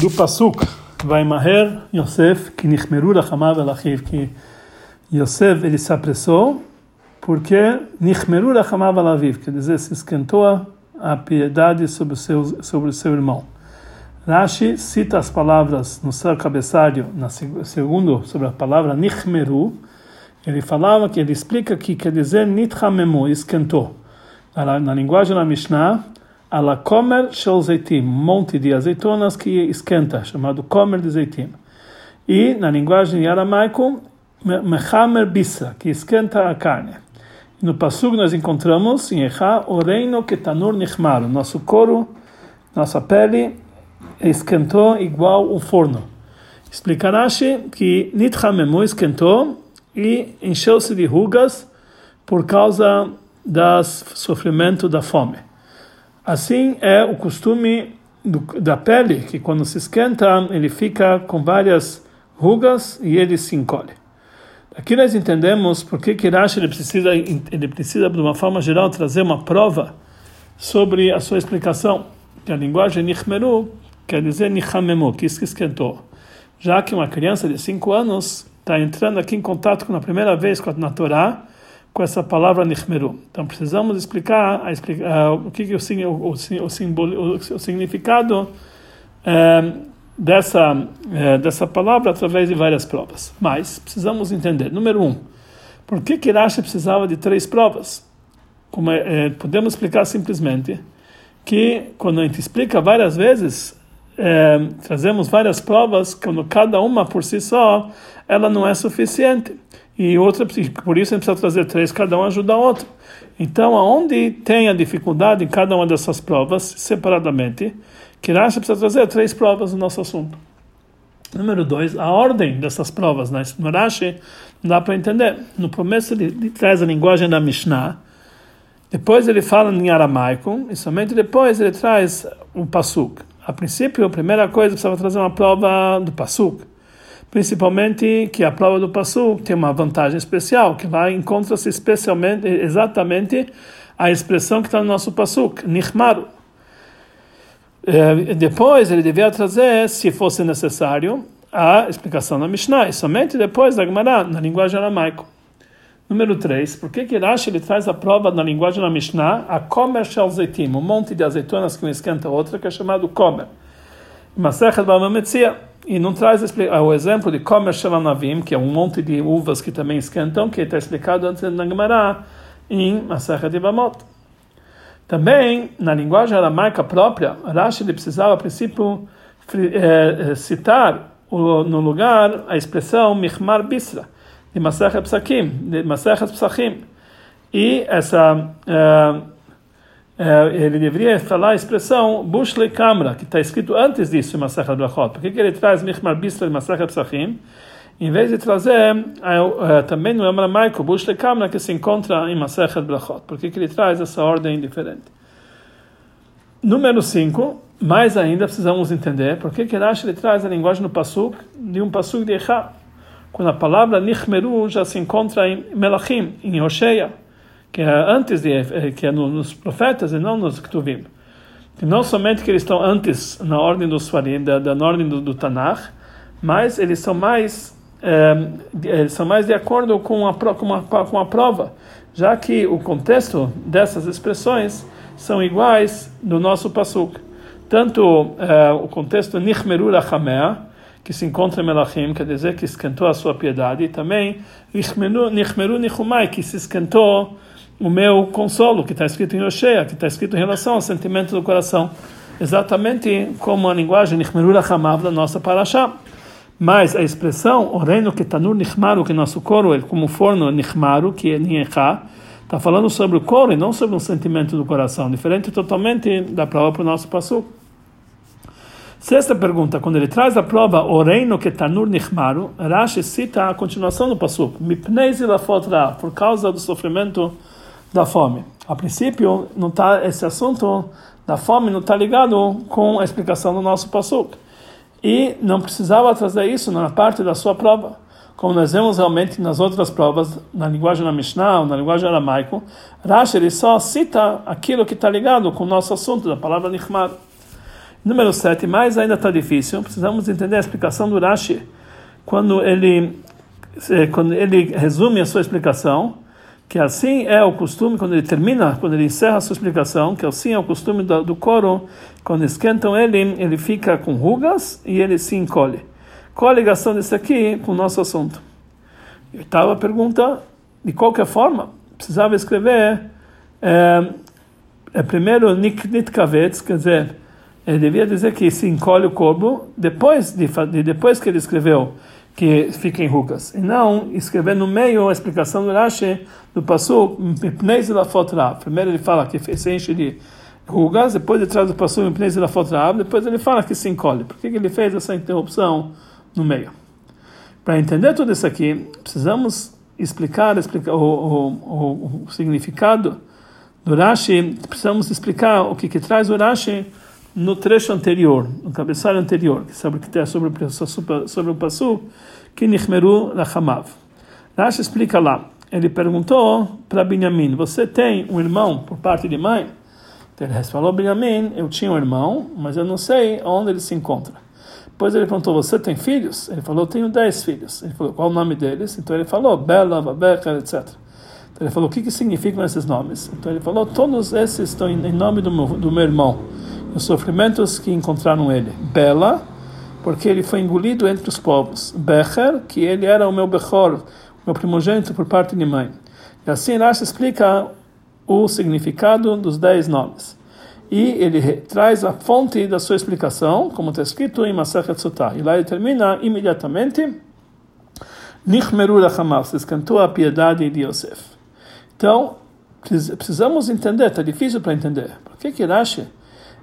do Pasuk, vai maher Yosef, que nichmeru lachamav elachiv, que Yosef ele se apressou, porque nichmeru lachamav elaviv, quer dizer, se esquentou a piedade sobre o seu, sobre o seu irmão. Rashi cita as palavras no seu cabeçalho, na segundo, sobre a palavra nichmeru, ele falava que ele explica que quer dizer nithamemu, esquentou. Na, na linguagem da Mishnah, ala komer shel zeitim, monte de azeitonas que esquenta, chamado komer de zeitim. E na linguagem aramaico, mechamer bisa, que esquenta a carne. No Passug nós encontramos em Echa, o reino que tanur nichmar, nosso couro, nossa pele esquentou igual o forno. Explica Rashi que Nithamemu esquentou e encheu-se de rugas por causa do sofrimento da fome. Assim é o costume do, da pele, que quando se esquenta, ele fica com várias rugas e ele se encolhe. Aqui nós entendemos por que Rashi ele precisa, ele precisa, de uma forma geral, trazer uma prova sobre a sua explicação. Que a linguagem Nichmeru quer dizer Nichamemu, que isso que esquentou. Já que uma criança de 5 anos está entrando aqui em contato com a primeira vez com a, Torá, com essa palavra nichmeru. Então precisamos explicar, a, a, o que, que o, o, o, o, significado é, dessa é, dessa palavra através de várias provas. Mas precisamos entender. Número um, por que que precisava de três provas? Como é, é, podemos explicar simplesmente que quando a gente explica várias vezes trazemos várias provas, quando cada uma por si só, ela não é suficiente. E outra, por isso a gente precisa trazer três, cada um ajuda a outro. Então, aonde tem a dificuldade em cada uma dessas provas, separadamente, que Rashi precisa trazer três provas no nosso assunto. Número dois, a ordem dessas provas né? Rashi não dá para entender. No começo ele, ele traz a linguagem da Mishnah, depois ele fala em aramaico, e somente depois ele traz o Pasuk. A princípio, a primeira coisa precisava trazer uma prova do Passuk. Principalmente que a prova do Passuk tem uma vantagem especial, que lá encontra-se especialmente, exatamente a expressão que está no nosso Passuk, Nichmaru. É, depois ele devia trazer, se fosse necessário, a explicação da Mishnah, e somente depois da Gemara, na linguagem aramaica. Número 3, por que que Rashi ele traz a prova na linguagem da Mishnah, a Komer Shel Zeitim, um monte de azeitonas que um esquenta a outra, que é chamado Komer. Masechet Bamametzia. E não traz o exemplo de Komer Shel Anavim, que é um monte de uvas que também esquentam, que está explicado antes na Gemara, em Masechet Bamot. Também, na linguagem aramaica própria, Rashi precisava, a princípio, eh, citar no lugar a expressão Michmar Bisra, de Masechet Psakim, de Masechet Psachim. E essa uh, ele deveria falar a expressão Bushle Kamra, que está escrito antes disso em Masechet Brachot. Por que, que ele traz Michmar Bisra de Masechet Psachim? Em vez de trazer uh, também no Amramaico, Bushle Kamra, que se encontra em Masechet Brachot. Por que, que ele traz essa ordem diferente? Número 5, mais ainda precisamos entender por que que Rashi ele traz a linguagem no Pasuk de um Pasuk de Echá quando a palavra Nichmeru já se encontra em Melachim, em Hosheia, que é antes de, eh, que é nos profetas e não nos Ktuvim. Que não somente que eles estão antes na ordem dos Farim, da, da ordem do, do Tanakh, mas eles são mais é, eles são mais de acordo com a, com, a, com a prova, já que o contexto dessas expressões são iguais no nosso Pasuk. Tanto é, o contexto Nichmeru Rachamea, que se encontra em Melachim, quer dizer que esquentou a sua piedade, e também Nichmeru Nichumai, que se esquentou o meu consolo, que está escrito em Oshea, que está escrito em relação ao sentimento do coração. Exatamente como a linguagem Nichmeru Rachamav da nossa Parashá. Mas a expressão, o reino que Tanur Nichmaru, que nosso coro é como forno Nichmaru, que é Niechá, está falando sobre o coro e não sobre um sentimento do coração, diferente totalmente da prova para o nosso passo. Sexta pergunta, quando ele traz a prova o reino que Tanur Nichmaru, Rashi cita a continuação do Pasuk, Mipnei Lafotra, por causa do sofrimento da fome. A princípio, não tá, esse assunto da fome não está ligado com a explicação do nosso Pasuk. E não precisava trazer isso na parte da sua prova. Como nós vemos realmente nas outras provas, na linguagem da Mishnah, na linguagem aramaico, Rashi ele só cita aquilo que está ligado com o nosso assunto, da palavra Nichmaru. Número 7, mais ainda está difícil, precisamos entender a explicação do Rashi, quando ele, eh, quando ele resume a sua explicação, que assim é o costume, quando ele termina, quando ele encerra a sua explicação, que assim é o costume do, do quando esquentam ele, ele fica com rugas e ele se encolhe. Qual a ligação disso aqui com o nosso assunto? Oitava pergunta, de qualquer forma, precisava escrever é, é primeiro nitkavetz, quer dizer, ele devia dizer que se encolhe o corpo depois de, de depois que ele escreveu que fica em rugas, e não escrever no meio a explicação do Rashi do passo Pneis la fotra. Primeiro ele fala que se enche de rugas, depois ele traz o passo Pneis la fotra, depois ele fala que se encolhe. Por que ele fez essa interrupção no meio? Para entender tudo isso aqui, precisamos explicar, explicar o, o, o, o significado do Rashi, precisamos explicar o que, que traz o Rashi no trecho anterior, no cabeçalho anterior, que sabe que está sobre, sobre, o Passu, que Nichmeru Lachamav. Rashi explica lá, ele perguntou para Benjamin, você tem um irmão por parte de mãe? Ele falou, Benjamin, eu tinha um irmão, mas eu não sei onde ele se encontra. Depois ele perguntou, você tem filhos? Ele falou, tenho dez filhos. Ele falou, qual o nome deles? Então ele falou, Bela, Babeca, etc. Então ele falou, o que, que significam esses nomes? Então ele falou, todos esses estão em nome do meu, do meu irmão os sofrimentos que encontraram ele. Bela, porque ele foi engolido entre os povos. Becher, que ele era o meu Bechor, meu primogênito por parte de mãe. E assim Rashi explica o significado dos dez nomes. E ele traz a fonte da sua explicação, como está escrito em Masachet Sotah. E lá ele termina imediatamente Nichmeru Lachamav, se escantou a piedade de Yosef. Então, precisamos entender, está difícil para entender. Por que que Rashi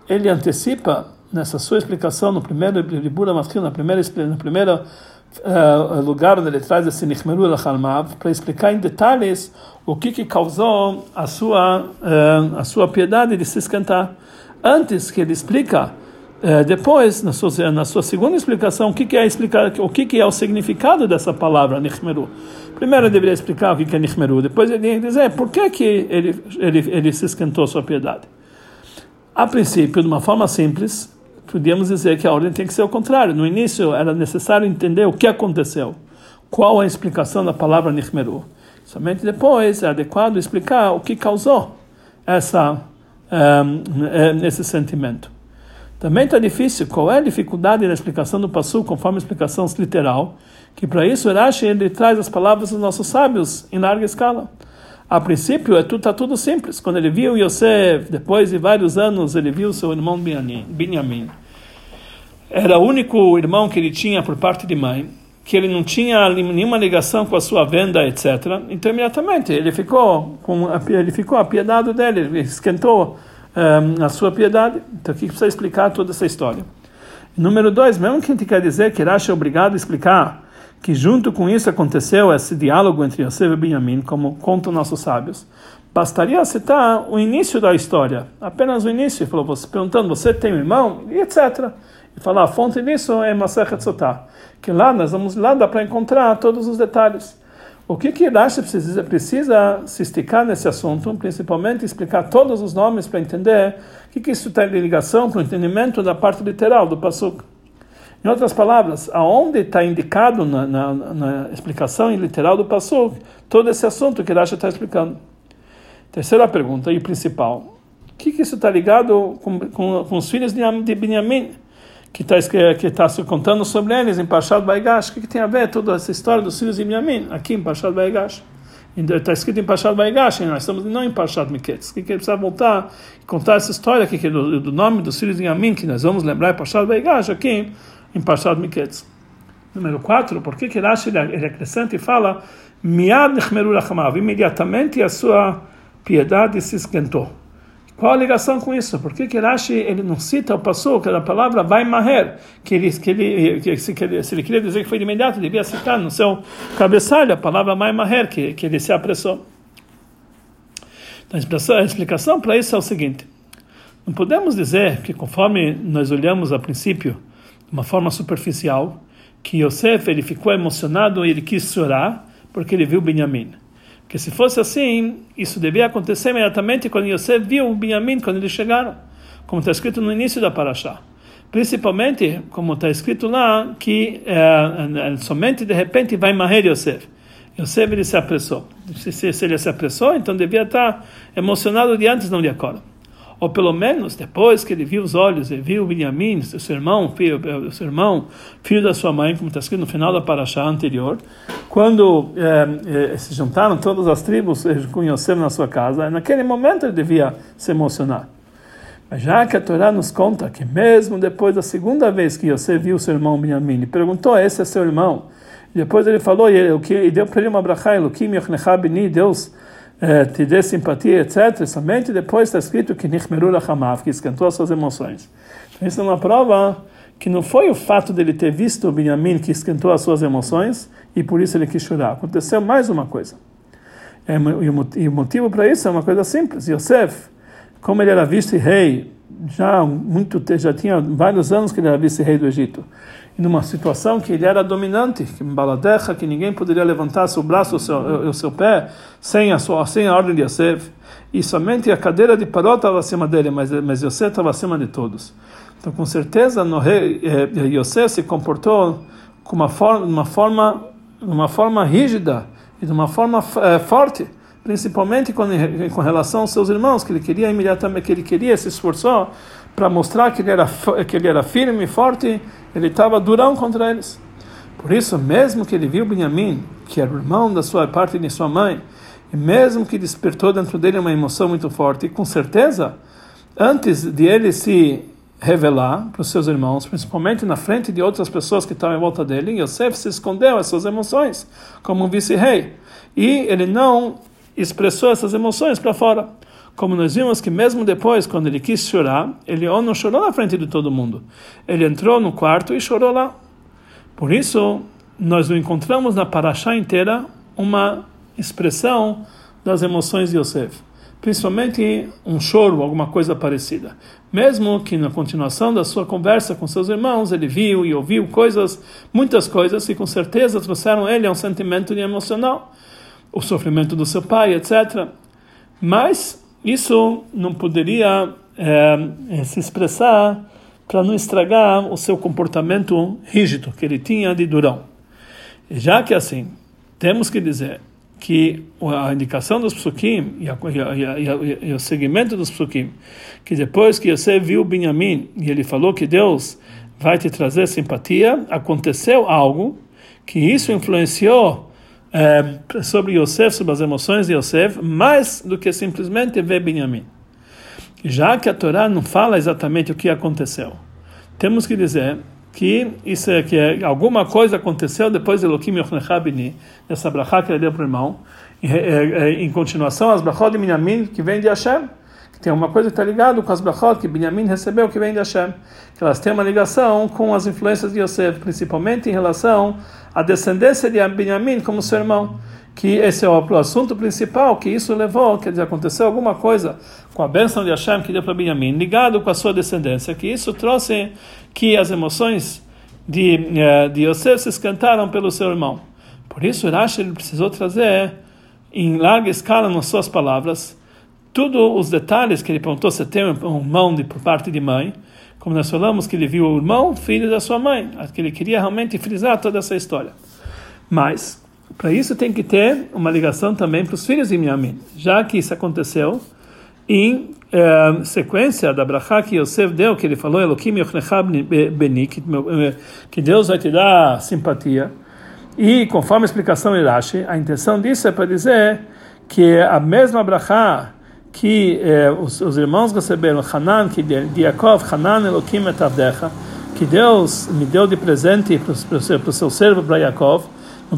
ele antecipa nessa sua explicação no primeiro Libura Matkil, na primeira no primeiro uh, lugar onde ele traz esse Nichmeru Lachalmav, para explicar em detalhes o que, que causou a sua uh, a sua piedade de se esquentar. Antes que ele explica uh, depois, na sua, na sua segunda explicação, o que, que é explicar, o que, que é o significado dessa palavra Nichmeru. Primeiro ele deveria explicar o que, que é Nichmeru, depois ele ia dizer por que, que ele, ele, ele se esquentou sua piedade. A princípio, de uma forma simples, podíamos dizer que a ordem tem que ser o contrário. No início era necessário entender o que aconteceu, qual a explicação da palavra Nichmeru. Somente depois é adequado explicar o que causou essa, um, esse sentimento. Também está difícil qual é a dificuldade na explicação do Passu conforme a explicação literal, que para isso Rashi ele traz as palavras dos nossos sábios em larga escala. A princípio, é tudo, tá tudo simples. Quando ele viu Yosef, depois de vários anos, ele viu seu irmão Benjamin. Era o único irmão que ele tinha por parte de mãe, que ele não tinha nenhuma ligação com a sua venda, etc. Então, imediatamente, ele ficou, com a, ele ficou apiedado dele, ele esquentou um, a sua piedade. Então, aqui precisa explicar toda essa história. Número dois, mesmo que a gente quer dizer que Rashi é obrigado a explicar que junto com isso aconteceu esse diálogo entre Yosef e Benjamin, como contam nossos sábios, bastaria citar o início da história, apenas o início, ele falou, você, perguntando, você tem um irmão? E etc. E falar, a fonte disso é Masechet Sotah, que lá nós vamos lá, dá para encontrar todos os detalhes. O que que Rashi precisa, precisa se esticar nesse assunto, principalmente explicar todos os nomes para entender o que, que isso tem de ligação para o entendimento da parte literal do Pasuk. Em outras palavras, aonde está indicado na, na, na, explicação literal do Passuk todo esse assunto que Rashi está explicando. Terceira pergunta e principal: o que, que isso está ligado com, com, com, os filhos de, Benjamin? Que está que tá se contando sobre eles em Pashad Baigash. O que, que tem a ver toda essa história dos filhos de Benjamin aqui em Pashad Baigash? Está escrito em Pashad Baigash, nós estamos não em Pashad Miketz. O que, que precisa voltar e contar essa história aqui, que é do, do nome dos filhos de Benjamin, que nós vamos lembrar em Pashad Baigash aqui em Parshat Miketz. Número 4, por que que Rashi ele acrescenta e fala Miad nechmeru lachamav, imediatamente a sua piedade se esquentou. Qual a ligação com isso? Por que que Rashi ele não cita o passo que a palavra vai maher, que ele, que ele, que, se, que ele, se ele queria dizer que foi de imediato, devia citar no seu cabeçalho a palavra vai maher, que, que ele se apressou. Então, a explicação para isso é o seguinte: não podemos dizer que conforme nós olhamos a princípio de uma forma superficial, que Yosef ele ficou emocionado e ele quis chorar porque ele viu Benjamim. Porque se fosse assim, isso devia acontecer imediatamente quando Yosef viu Benjamim, quando eles chegaram, como está escrito no início da Parashá. Principalmente, como está escrito lá, que é, somente de repente vai morrer Yosef. Yosef ele se apressou. Se, se, se, ele se apressou, então devia estar emocionado de antes, não de agora. Ou pelo menos depois que ele viu os olhos, ele viu Benjamim, seu irmão, filho, seu irmão, filho da sua mãe, como está escrito no final da paraxá anterior, quando é, é, se juntaram todas as tribos com Yosef na sua casa, naquele momento ele devia se emocionar. Mas já que a Torá nos conta que mesmo depois da segunda vez que Yosef viu seu irmão Benjamim, perguntou, esse é seu irmão? E depois ele falou, e deu para ele uma brachá, Elohim Yochnecha Beni, Deus eh, te dê simpatia, etc. Somente depois está escrito que Nichmeru Lachamav, que esquentou as suas emoções. Então isso é uma prova que não foi o fato dele ter visto o Benjamim que esquentou as suas emoções e por isso ele quis chorar. Aconteceu mais uma coisa. É, e o motivo para isso é uma coisa simples. Yosef, como ele era vice-rei, já muito já tinha vários anos que ele era vice-rei do Egito, numa situação que ele era dominante, que baladecha, que ninguém poderia levantar seu braço ou seu, o seu pé sem a sua sem a ordem de Yosef, e somente a cadeira de Paró estava acima dele, mas mas Yosef estava acima de todos. Então, com certeza, no rei eh, Yosef se comportou com uma forma, uma forma, uma forma rígida e de uma forma eh, forte principalmente com, com relação aos seus irmãos, que ele queria imediatamente, que ele queria se esforçou para mostrar que ele era que ele era firme e forte, ele estava durão contra eles. Por isso, mesmo que ele viu Benjamim, que era o irmão da sua parte de sua mãe, e mesmo que despertou dentro dele uma emoção muito forte, com certeza, antes de ele se revelar para os seus irmãos, principalmente na frente de outras pessoas que estavam em volta dele, Yosef se escondeu as suas emoções como um vice-rei. E ele não expressou essas emoções para fora. Como nós vimos que mesmo depois, quando ele quis chorar, ele não chorou na frente de todo mundo. Ele entrou no quarto e chorou lá. Por isso, nós não encontramos na paraxá inteira uma expressão das emoções de Yosef. Principalmente um choro, alguma coisa parecida. Mesmo que na continuação da sua conversa com seus irmãos, ele viu e ouviu coisas, muitas coisas que com certeza trouxeram ele a um sentimento emocional o sofrimento do seu pai, etc. Mas isso não poderia é, se expressar para não estragar o seu comportamento rígido que ele tinha de durão. E já que assim, temos que dizer que a indicação dos psukim e, a, e, a, e, o segmento dos psukim, que depois que você viu Benjamin e ele falou que Deus vai te trazer simpatia, aconteceu algo que isso influenciou é, sobre Yosef, sobre as emoções de Yosef, mais do que simplesmente ver Benjamin. Já que a Torá não fala exatamente o que aconteceu, temos que dizer que isso é que é, alguma coisa aconteceu depois de Elohim Yochnecha Bini, dessa brachá que ele deu para o irmão, em, em continuação as brachot de Benjamin que vem de Hashem, tem uma coisa que está ligada com as brachot que Benjamin recebeu que vem de Hashem, que elas têm uma ligação com as influências de Yosef, principalmente em relação à descendência de Benjamin como seu irmão. Que esse é o assunto principal, que isso levou, quer dizer, aconteceu alguma coisa com a bênção de Hashem que deu para Benjamin, ligado com a sua descendência, que isso trouxe que as emoções de, eh, de Yosef se escantaram pelo seu irmão. Por isso, Rashi precisou trazer em larga escala nas suas palavras todos os detalhes que ele perguntou se tem um irmão de, por parte de mãe, como nós falamos que ele viu o irmão, filho da sua mãe, que ele queria realmente frisar toda essa história. Mas, para isso tem que ter uma ligação também para os filhos de Miamin, já que isso aconteceu em eh, sequência da brachá que Yosef deu, que ele falou, Elohim Beni, eh, que Deus vai te dar simpatia. E conforme a explicação de Rashi, a intenção disso é para dizer que a mesma brachá que eh, os, os, irmãos receberam Hanan, que de Yaakov, Hanan Elohim etavdecha, que Deus me deu de presente para o seu servo, para Yaakov,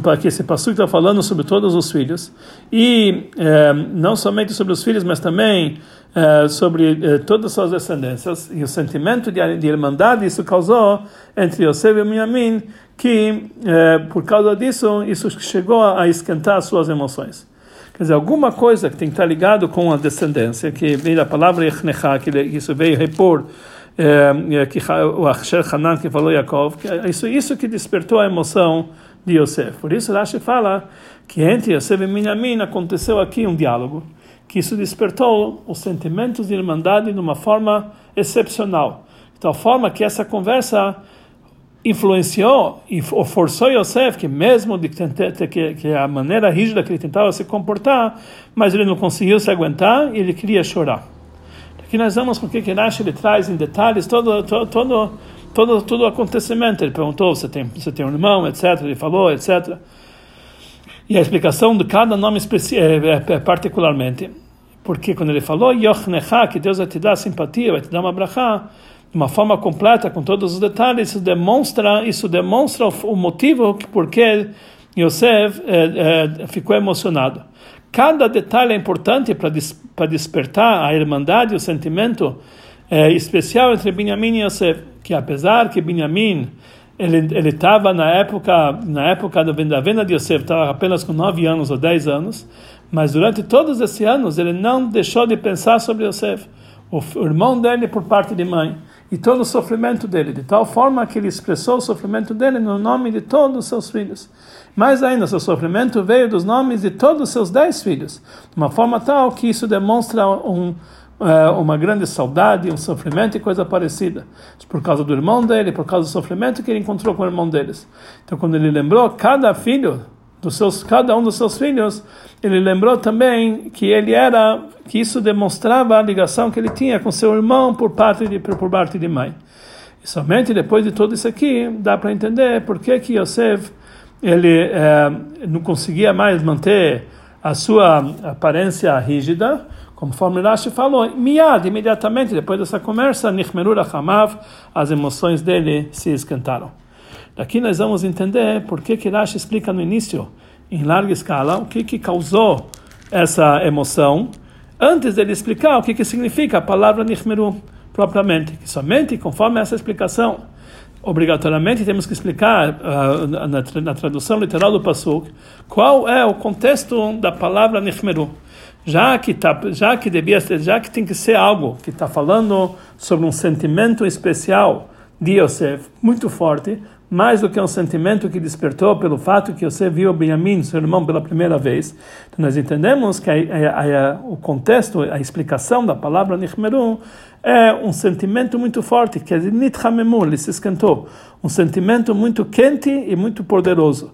para que esse passo está falando sobre todos os filhos, e eh, não somente sobre os filhos, mas também eh, sobre eh, todas as suas descendências, e o sentimento de, de irmandade isso causou entre Yosef e Minyamin, que eh, por causa disso, isso chegou a esquentar as suas emoções. Quer dizer, alguma coisa que tem que estar ligado com a descendência, que veio da palavra Yechnecha, que isso veio repor é, que o Asher Hanan que falou Yaakov, que é isso, isso que despertou a emoção de Yosef. Por isso Rashi fala que entre Yosef e Minyamin aconteceu aqui um diálogo, que isso despertou os sentimentos de irmandade de uma forma excepcional. de tal forma que essa conversa influenciou e forçou Yosef que mesmo de que, que a maneira rígida que ele tentava se comportar, mas ele não conseguiu se aguentar e ele queria chorar. Aqui nós vamos porque que Rashi ele traz em detalhes todo todo todo todo, todo o acontecimento. Ele perguntou se tem se tem um irmão, etc. Ele falou, etc. E a explicação de cada nome é, é, particularmente, porque quando ele falou Yochnecha, que Deus vai te dar simpatia, vai te dar uma brachá, de uma forma completa, com todos os detalhes, isso demonstra, isso demonstra o motivo por que Yosef eh, eh, ficou emocionado. Cada detalhe é importante para des, despertar a irmandade, o sentimento eh, especial entre Benjamin e Yosef, que apesar que Benjamin ele estava na época na época da venda de Yosef estava apenas com 9 anos ou 10 anos, mas durante todos esses anos ele não deixou de pensar sobre Yosef, o irmão dele por parte de mãe e todo o sofrimento dele, de tal forma que ele expressou o sofrimento dele no nome de todos os seus filhos. Mais ainda, seu sofrimento veio dos nomes de todos os seus dez filhos, de uma forma tal que isso demonstra um, uh, uma grande saudade, um sofrimento e coisa parecida. Por causa do irmão dele, por causa do sofrimento que ele encontrou com o irmão deles. Então, quando ele lembrou cada filho dos seus cada um dos seus filhos, ele lembrou também que ele era que isso demonstrava a ligação que ele tinha com seu irmão por parte de por parte de mãe. E somente depois de tudo isso aqui dá para entender por que que Yosef ele eh, não conseguia mais manter a sua aparência rígida, conforme Rashi falou, miad, imediatamente depois dessa conversa, Nichmerur Hamav, as emoções dele se esquentaram. Daqui nós vamos entender por que que explica no início, em larga escala, o que que causou essa emoção, antes dele explicar o que que significa a palavra Nichmeru propriamente, que somente conforme essa explicação, obrigatoriamente temos que explicar uh, na, na, tradução literal do Pasuk qual é o contexto da palavra Nichmeru. Já que, tá, já que devia ser, já que tem que ser algo que está falando sobre um sentimento especial de Yosef, muito forte, mais do que um sentimento que despertou pelo fato que você viu Benjamin, seu irmão, pela primeira vez. Então nós entendemos que a, a, a, o contexto, a explicação da palavra Nichmeru é um sentimento muito forte, que é Nithamemu, ele se esquentou. Um sentimento muito quente e muito poderoso.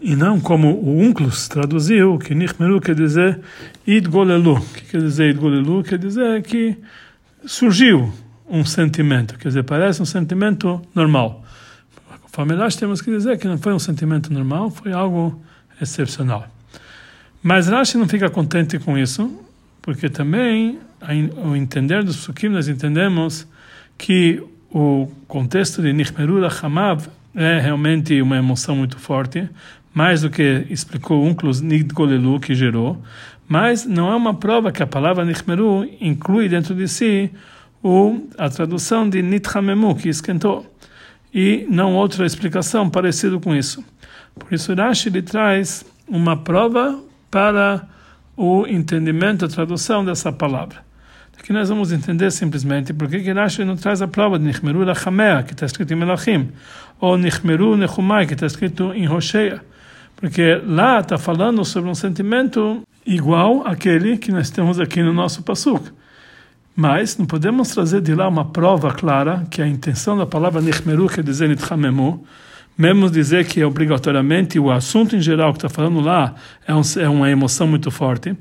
E não como o Unclus traduziu, que Nichmeru quer dizer Idgolelu. Que quer dizer Idgolelu? Quer dizer que surgiu um sentimento, quer dizer, parece um sentimento normal. Familiares temos que dizer que não foi um sentimento normal, foi algo excepcional. Mas Rashi não fica contente com isso, porque também, ao entender dos psukim, nós entendemos que o contexto de Nichmerura Hamav é realmente uma emoção muito forte, mais do que explicou Unclus Nidgolelu que gerou, mas não é uma prova que a palavra Nichmeru inclui dentro de si o, a tradução de Nithamemu, que esquentou e não outra explicação parecida com isso. Por isso Rashi ele traz uma prova para o entendimento, a tradução dessa palavra. Aqui nós vamos entender simplesmente por que Rashi não traz a prova de Nichmeru Lachamea, que está escrito em Melachim, ou Nichmeru Nechumai, que está escrito em Rocheia. Porque lá está falando sobre um sentimento igual àquele que nós temos aqui no nosso Pasuk. Mas não podemos trazer de lá uma prova clara que a intenção da palavra Nechmeru quer dizer Nithamemu, mesmo dizer que obrigatoriamente o assunto em geral que está falando lá é, um, é, uma emoção muito forte,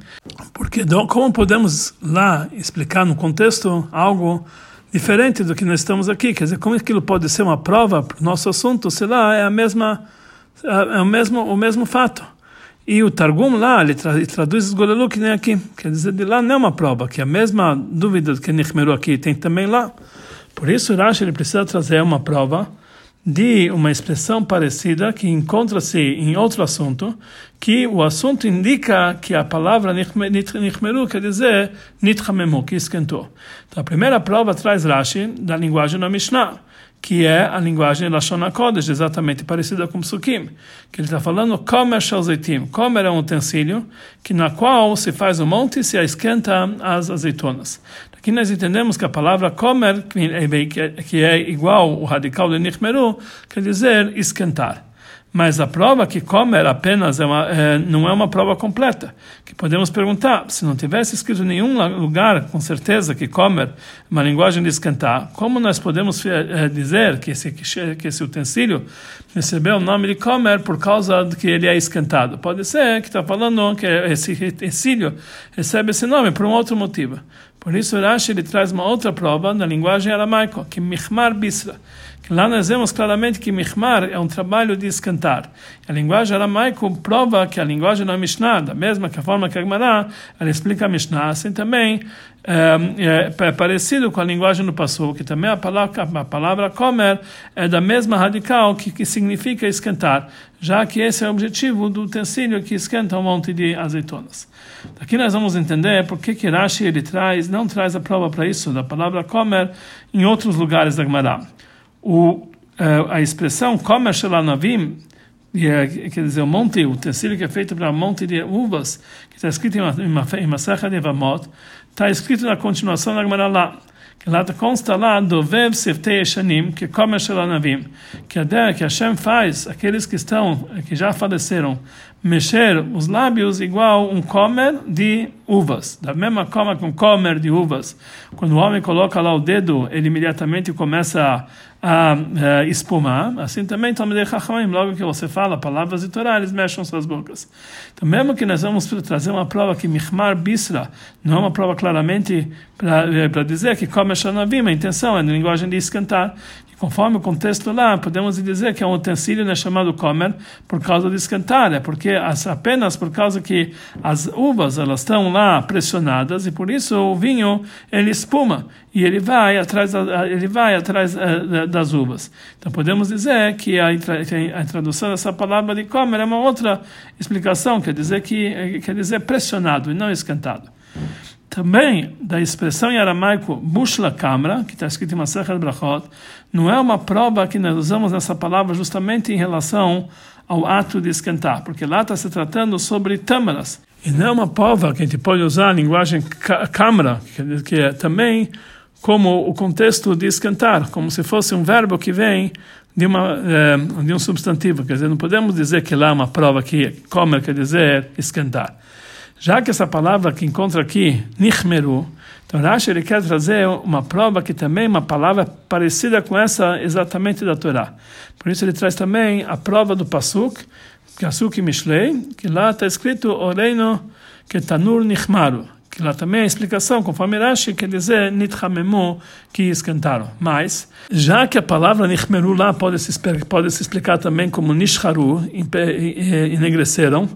porque como podemos lá explicar no contexto algo diferente do que nós estamos aqui? Quer dizer, como aquilo pode ser uma prova para o nosso assunto? Sei lá, é a mesma é o mesmo o mesmo fato. E o Targum lá, ele, tra ele traduz Golelu que nem aqui. Quer dizer, de lá não é uma prova, que a mesma dúvida que Nechmeru aqui tem também lá. Por isso, Rashi ele precisa trazer uma prova de uma expressão parecida que encontra-se em outro assunto, que o assunto indica que a palavra Nichmeru quer dizer Nithamemu, que esquentou. Então, a primeira prova traz Rashi da linguagem da Mishnah que é a linguagem Lashon HaKodesh, exatamente parecida com Psukim, que ele está falando Komer Shalzeitim. Komer é um utensílio que na qual se faz o monte e se esquenta as azeitonas. Aqui nós entendemos que a palavra Komer, que é igual o radical de Nichmeru, quer dizer esquentar. Mas a prova que comer apenas é uma, é, não é uma prova completa. Que podemos perguntar, se não tivesse escrito em nenhum lugar, com certeza, que comer uma linguagem de esquentar, como nós podemos é, dizer que esse, que esse utensílio recebeu o nome de comer por causa de que ele é esquentado? Pode ser que está falando que esse utensílio recebe esse nome por um outro motivo. Por isso, Rashi ele traz uma outra prova na linguagem aramaica, que Michmar Bisra. Lá nós vemos claramente que Mihmar é um trabalho de esquentar. A linguagem aramaica prova que a linguagem da Mishnah, da mesma que a forma que a Gemara, ela explica a Mishnah, assim também é, é, é parecido com a linguagem do Passu, que também a palavra, a palavra comer é da mesma radical que, que significa esquentar, já que esse é o objetivo do utensílio que esquenta um monte de azeitonas. Aqui nós vamos entender por que, que Rashi ele traz, não traz a prova para isso, da palavra comer em outros lugares da Gemara o, eh, a expressão Komer Shelanavim, é, quer dizer, o monte, o utensílio que é feito para monte de uvas, que está escrito em serra de Evamot, está escrito na continuação da Gemara lá. Que lá consta lá, Dovev Seftei Eshanim, que come Shelanavim, que a ideia que Hashem faz, aqueles que estão, que já faleceram, mexer os lábios igual um comer de uvas, da mesma forma que um comer de uvas. Quando o homem coloca lá o dedo, ele imediatamente começa a a, a espumar, assim também Talmidei Chachamim, logo que você fala palavras de Torá, eles mexem suas bocas. Então, mesmo que nós vamos trazer uma prova que Michmar Bisra, não é uma prova claramente para eh, dizer que come Shanavim, a intenção é na linguagem de esquentar, Conforme o contexto lá, podemos dizer que é um utensílio né, chamado comer por causa de esquentar, é porque as, apenas por causa que as uvas elas estão lá pressionadas e por isso o vinho ele espuma e ele vai atrás ele vai atrás uh, das uvas. Então podemos dizer que a, a tradução dessa palavra de comer é uma outra explicação, quer dizer que quer dizer pressionado e não esquentado também da expressão em aramaico bushla kamra, que está escrito em Masechet Brachot, não é uma prova que nós usamos essa palavra justamente em relação ao ato de esquentar, porque lá está se tratando sobre tâmaras. E não é uma prova que a gente pode usar a linguagem câmara, que é também como o contexto de esquentar, como se fosse um verbo que vem de, uma, eh, de um substantivo. Quer dizer, não podemos dizer que lá é uma prova que comer quer dizer esquentar. Já que essa palavra que encontra aqui, nichmeru, então Rashi ele quer trazer uma prova que também é uma palavra parecida com essa exatamente da Torá. Por isso ele traz também a prova do Pasuk, Pasuk Mishlei, que lá está escrito Oreino Ketanur Nichmaru que lá também a explicação, conforme Rashi, quer dizer nithamemu, que esquentaram. Mas, já que a palavra nichmeru lá pode se, pode se explicar também como nishharu, enegreceram,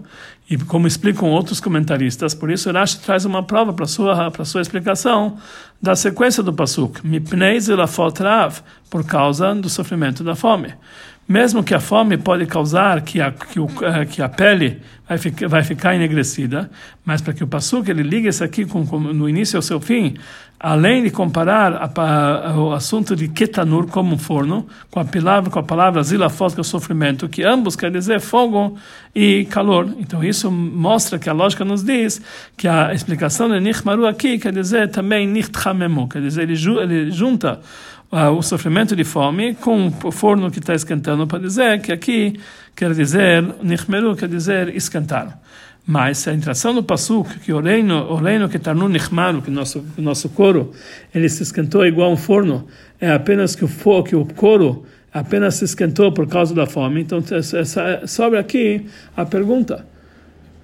e como explicam outros comentaristas, por isso Rashi traz uma prova para sua para sua explicação da sequência do pasuk, mipnei zelafot rav, por causa do sofrimento da fome mesmo que a fome pode causar que a, que, o, eh, que a pele vai ficar, vai ficar enegrecida, mas para que o Passuk ele ligue isso aqui com, com, no início ao seu fim, além de comparar a, a, o assunto de ketanur como um forno, com a palavra, com a palavra zilafot, que é o sofrimento, que ambos quer dizer fogo e calor. Então isso mostra que a lógica nos diz que a explicação de Nichmaru aqui quer dizer também Quer dizer, ele, ele junta uh, o sofrimento de fome com o forno que está esquentando para dizer que aqui quer dizer, nichmeru quer dizer esquentar. Mas a entração do pasuk, que o reino, o reino que está no nichmaru, que nosso nosso couro, ele se esquentou igual um forno, é apenas que o fogo, que o couro apenas se esquentou por causa da fome. Então sobre aqui a pergunta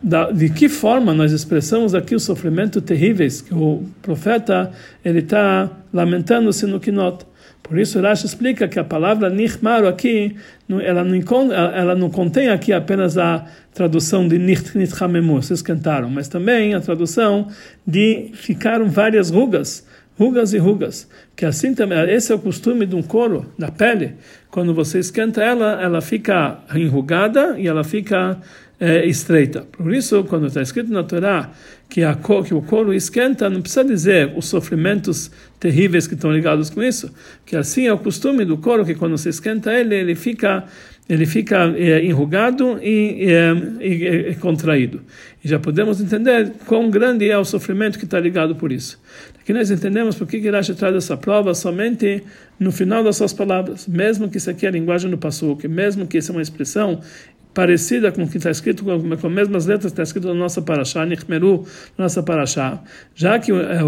da, de que forma nós expressamos aqui os sofrimentos terríveis que o profeta ele está lamentando-se no Kinot. Por isso, Rashi explica que a palavra nichmaru aqui, ela não, ela não contém aqui apenas a tradução de nitchamemu, vocês cantaram, mas também a tradução de ficaram várias rugas, rugas e rugas. Que assim também, esse é o costume de um couro, da pele. Quando você esquenta ela, ela fica enrugada e ela fica é, estreita. Por isso, quando está escrito na Torá que, a, que o couro esquenta, não precisa dizer os sofrimentos terríveis que estão ligados com isso, que assim é o costume do couro, que quando se esquenta ele, ele fica ele fica é, enrugado e, é, e, contraído. E já podemos entender quão grande é o sofrimento que está ligado por isso. Aqui nós entendemos por que Rashi traz essa prova somente no final das suas palavras, mesmo que isso aqui é a linguagem do Passuque, mesmo que isso é uma expressão parecida com o que está escrito, com, com as mesmas letras que está escrito na nossa Parashá, Nichmeru, nossa Parashá, já que, é,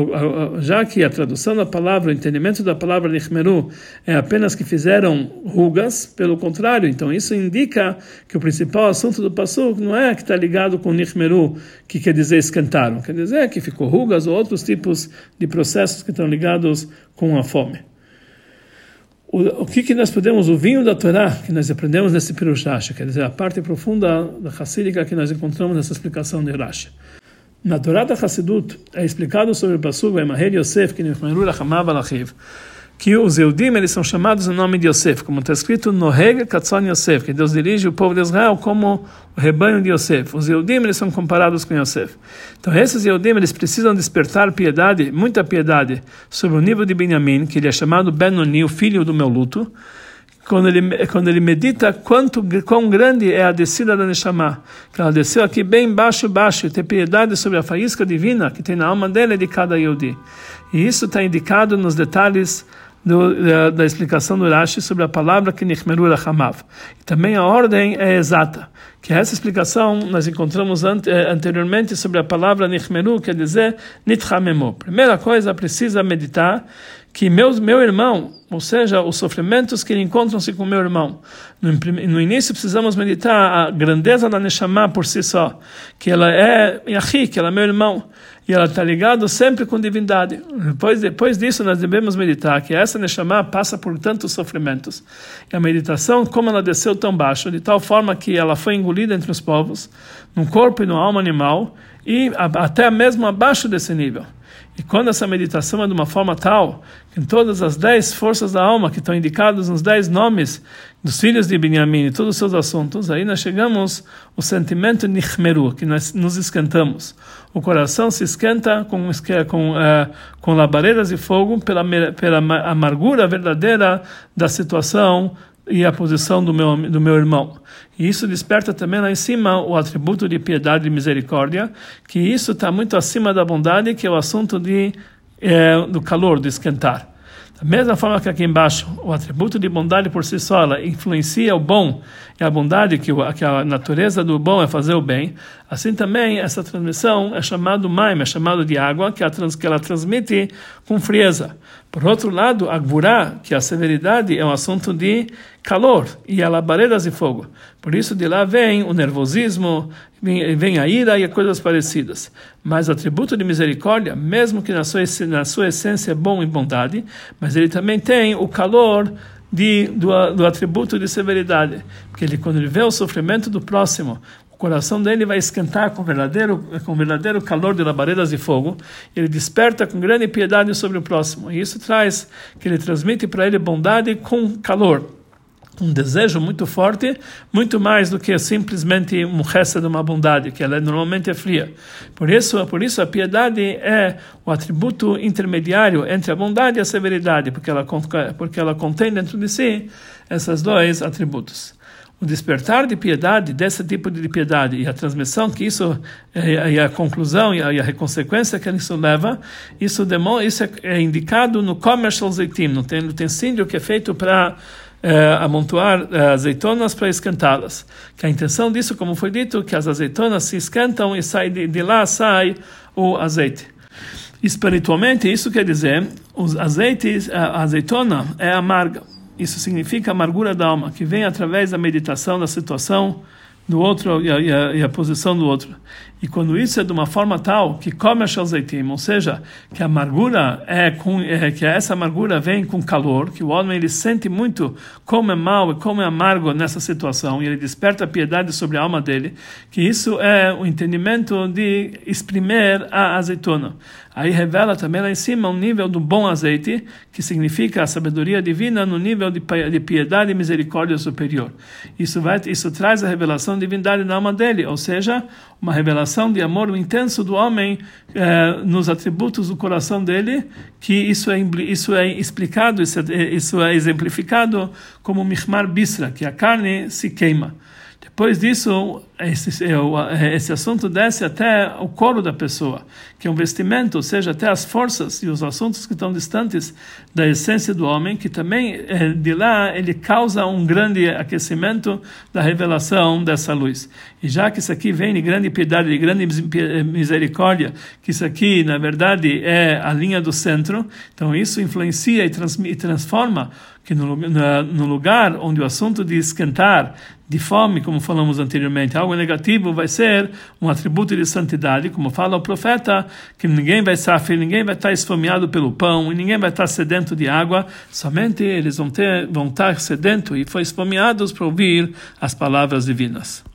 já que a tradução da palavra, o entendimento da palavra Nichmeru é apenas que fizeram rugas, pelo contrário, então isso indica que o principal assunto do Passuk não é que está ligado com Nichmeru, que quer dizer esquentaram, quer dizer que ficou rugas ou outros tipos de processos que estão ligados com a fome. O, o que, que nós podemos, o vinho da Torá, que nós aprendemos nesse Pirush Rashi, quer dizer, a parte profunda da Hassídica que nós encontramos nessa explicação de Rashi. Na Torá da Hassidut é explicado sobre o Pasuk, Emaher Yosef, que Nechmeru Lachamav Alachiv, que os Eudim eles são chamados no nome de Yosef, como está escrito no Heg Katzon Yosef, que Deus dirige o povo de Israel como o rebanho de Yosef. Os Eudim eles são comparados com Yosef. Então esses Eudim eles precisam despertar piedade, muita piedade, sobre o nível de Benjamim, que ele é chamado Benoni, o filho do meu luto, quando ele, quando ele medita quanto, quão grande é a descida da Neshama, que ela desceu aqui bem baixo, baixo, e tem piedade sobre a faísca divina que tem na alma dele de cada Yehudi. E isso está indicado nos detalhes do, da, da, explicação do Rashi sobre a palavra que Nichmeru Rachamav. E também a ordem é exata, que essa explicação nós encontramos ante, eh, anteriormente sobre a palavra Nichmeru, quer dizer Nithamemu. Primeira coisa, precisa meditar que meu, meu irmão, ou seja, os sofrimentos que encontram-se com meu irmão. No, no, início precisamos meditar a grandeza da Neshama por si só, que ela é Yahi, que ela é meu irmão, e ela está ligada sempre com divindade. Depois, depois disso nós devemos meditar que essa Neshama passa por tantos sofrimentos. E a meditação, como ela desceu tão baixo, de tal forma que ela foi engolida entre os povos, num corpo e numa alma animal, e até mesmo abaixo desse nível. E quando essa meditação é de uma forma tal, que todas as dez forças da alma que estão indicadas nos dez nomes dos filhos de Benjamim e todos os seus assuntos, aí nós chegamos ao sentimento nichmeru, que nós nos esquentamos. O coração se esquenta com, com, uh, com labaredas de fogo pela, pela amargura verdadeira da situação e a posição do meu, do meu irmão. E isso desperta também lá em cima o atributo de piedade e misericórdia, que isso está muito acima da bondade, que é o assunto de, é, do calor, do esquentar. Da mesma forma que aqui embaixo, o atributo de bondade por si só ela influencia o bom e a bondade, que, que a natureza do bom é fazer o bem, assim também essa transmissão é chamado maim, é chamado de água, que, a trans, que ela transmite com frieza. Por outro lado, a gvurá, que a severidade é um assunto de calor e a labaredas de fogo. Por isso de lá vem o nervosismo, vem, a ira e coisas parecidas. Mas o atributo de misericórdia, mesmo que na sua, na sua essência é bom e bondade, mas ele também tem o calor de, do, do atributo de severidade. Porque ele, quando ele vê o sofrimento do próximo, coração dele vai esquentar com verdadeiro, com verdadeiro calor de labaredas de fogo. Ele desperta com grande piedade sobre o próximo. E isso traz que ele transmite para ele bondade com calor um desejo muito forte, muito mais do que simplesmente um resto de uma bondade, que ela normalmente é fria. Por isso, por isso a piedade é o atributo intermediário entre a bondade e a severidade, porque ela, porque ela contém dentro de si esses dois atributos o despertar de piedade, desse tipo de piedade, e a transmissão que isso, e a conclusão e a, consequência que isso leva, isso, demora, isso é, é indicado no commercial zeitim, no utensílio que é feito para é, amontoar é, azeitonas para esquentá-las. Que a intenção disso, como foi dito, que as azeitonas se esquentam e sai de, de lá sai o azeite. Espiritualmente, isso quer dizer, os azeites, a azeitona é amarga. Isso significa amargura da alma, que vem através da meditação da situação do outro e a, e, a, e a, posição do outro. E quando isso é de uma forma tal que come a ou seja, que a amargura é com é, que essa amargura vem com calor, que o homem ele sente muito como é mal e como é amargo nessa situação, e ele desperta piedade sobre a alma dele, que isso é o entendimento de exprimir a azeitona. Aí revela também lá em cima um nível do bom azeite, que significa a sabedoria divina no nível de piedade e misericórdia superior. Isso vai, isso traz a revelação de divindade na alma dele, ou seja, uma revelação de amor intenso do homem eh, nos atributos do coração dele, que isso é isso é explicado, isso é, isso é exemplificado como mihmar bisra, que a carne se queima. Depois disso, esse, é é, esse assunto desce até o colo da pessoa, que é um vestimento, ou seja, até as forças e os assuntos que estão distantes da essência do homem, que também é, de lá ele causa um grande aquecimento da revelação dessa luz. E já que isso aqui vem de grande piedade, de grande misericórdia, que isso aqui, na verdade, é a linha do centro, então isso influencia e, e transforma que no, no lugar onde o assunto de esquentar, de fome, como falamos anteriormente, algo negativo vai ser um atributo de santidade, como fala o profeta, que ninguém vai sofrer, ninguém vai estar esfomeado pelo pão, e ninguém vai estar sedento de água, somente eles vão, ter, vão estar sedento e foi esfomeados para ouvir as palavras divinas.